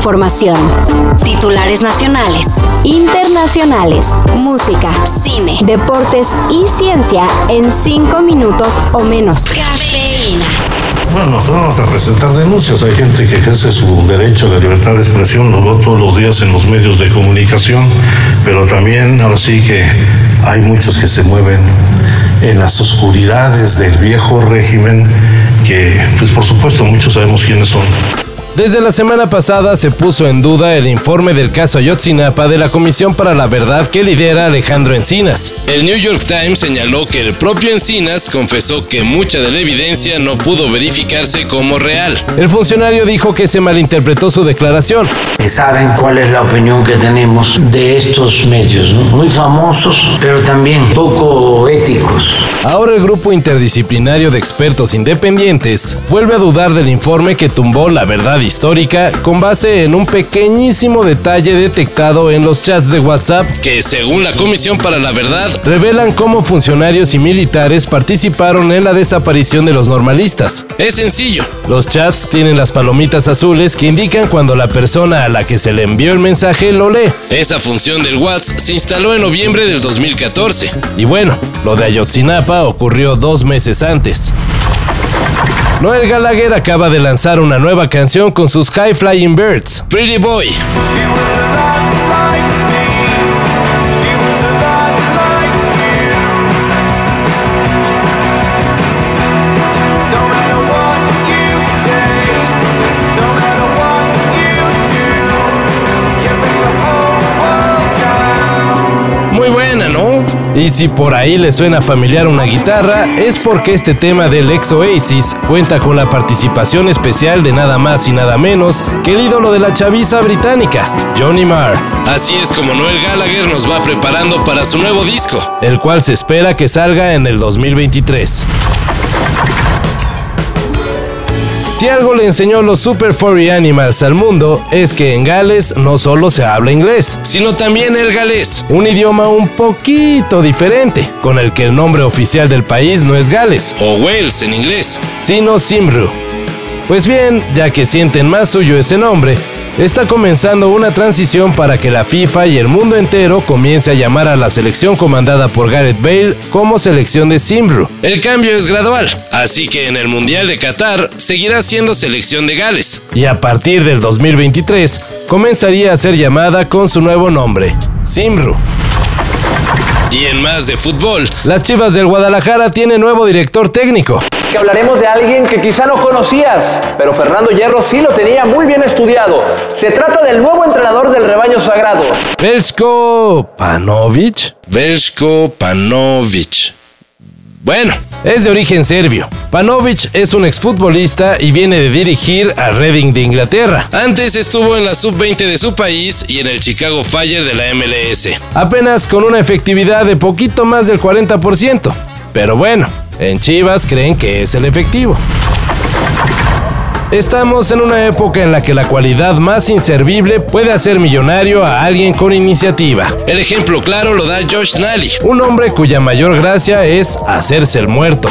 información. Titulares nacionales, internacionales, música, cine, deportes y ciencia en cinco minutos o menos. Cafeína. Bueno, nosotros vamos a presentar denuncias. Hay gente que ejerce su derecho a la libertad de expresión, lo veo todos los días en los medios de comunicación, pero también ahora sí que hay muchos que se mueven en las oscuridades del viejo régimen que, pues por supuesto, muchos sabemos quiénes son. Desde la semana pasada se puso en duda el informe del caso Ayotzinapa de la Comisión para la Verdad que lidera Alejandro Encinas. El New York Times señaló que el propio Encinas confesó que mucha de la evidencia no pudo verificarse como real. El funcionario dijo que se malinterpretó su declaración. Saben cuál es la opinión que tenemos de estos medios, ¿no? muy famosos, pero también poco éticos. Ahora el grupo interdisciplinario de expertos independientes vuelve a dudar del informe que tumbó la verdad histórica con base en un pequeñísimo detalle detectado en los chats de WhatsApp que, según la Comisión para la Verdad, revelan cómo funcionarios y militares participaron en la desaparición de los normalistas. Es sencillo, los chats tienen las palomitas azules que indican cuando la persona a la que se le envió el mensaje lo lee. Esa función del WhatsApp se instaló en noviembre del 2014. Y bueno, lo de Ayotzinapa ocurrió dos meses antes. Noel Gallagher acaba de lanzar una nueva canción con sus High Flying Birds, Pretty Boy. Y si por ahí le suena familiar una guitarra, es porque este tema del ex Oasis cuenta con la participación especial de nada más y nada menos que el ídolo de la chaviza británica, Johnny Marr. Así es como Noel Gallagher nos va preparando para su nuevo disco, el cual se espera que salga en el 2023. Si algo le enseñó los Super Furry Animals al mundo es que en Gales no solo se habla inglés, sino también el galés, un idioma un poquito diferente, con el que el nombre oficial del país no es Gales, o Wales en inglés, sino Simru. Pues bien, ya que sienten más suyo ese nombre, está comenzando una transición para que la FIFA y el mundo entero comience a llamar a la selección comandada por Gareth Bale como selección de Simru. El cambio es gradual, así que en el Mundial de Qatar seguirá siendo selección de Gales. Y a partir del 2023 comenzaría a ser llamada con su nuevo nombre, Simru. Y en más de fútbol, las Chivas del Guadalajara tienen nuevo director técnico. que hablaremos de alguien que quizá no conocías, pero Fernando Hierro sí lo tenía muy bien estudiado. Se trata del nuevo entrenador del rebaño sagrado. Belsko Panovic. Belsko Panovic. Bueno, es de origen serbio. Panovic es un exfutbolista y viene de dirigir a Reading de Inglaterra. Antes estuvo en la sub-20 de su país y en el Chicago Fire de la MLS. Apenas con una efectividad de poquito más del 40%. Pero bueno, en Chivas creen que es el efectivo. Estamos en una época en la que la cualidad más inservible puede hacer millonario a alguien con iniciativa. El ejemplo claro lo da Josh Nally, un hombre cuya mayor gracia es hacerse el muerto.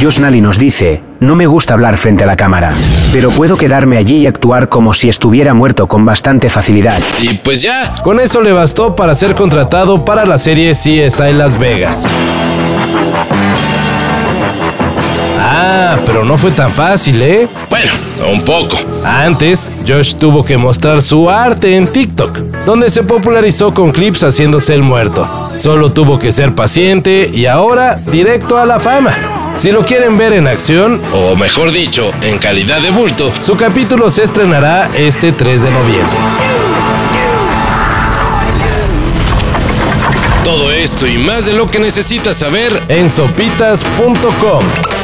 Josh Nally nos dice, no me gusta hablar frente a la cámara, pero puedo quedarme allí y actuar como si estuviera muerto con bastante facilidad. Y pues ya, con eso le bastó para ser contratado para la serie CSI Las Vegas. Ah, pero no fue tan fácil, ¿eh? Bueno, un poco. Antes, Josh tuvo que mostrar su arte en TikTok, donde se popularizó con clips haciéndose el muerto. Solo tuvo que ser paciente y ahora directo a la fama. Si lo quieren ver en acción, o mejor dicho, en calidad de bulto, su capítulo se estrenará este 3 de noviembre. Todo esto y más de lo que necesitas saber en sopitas.com.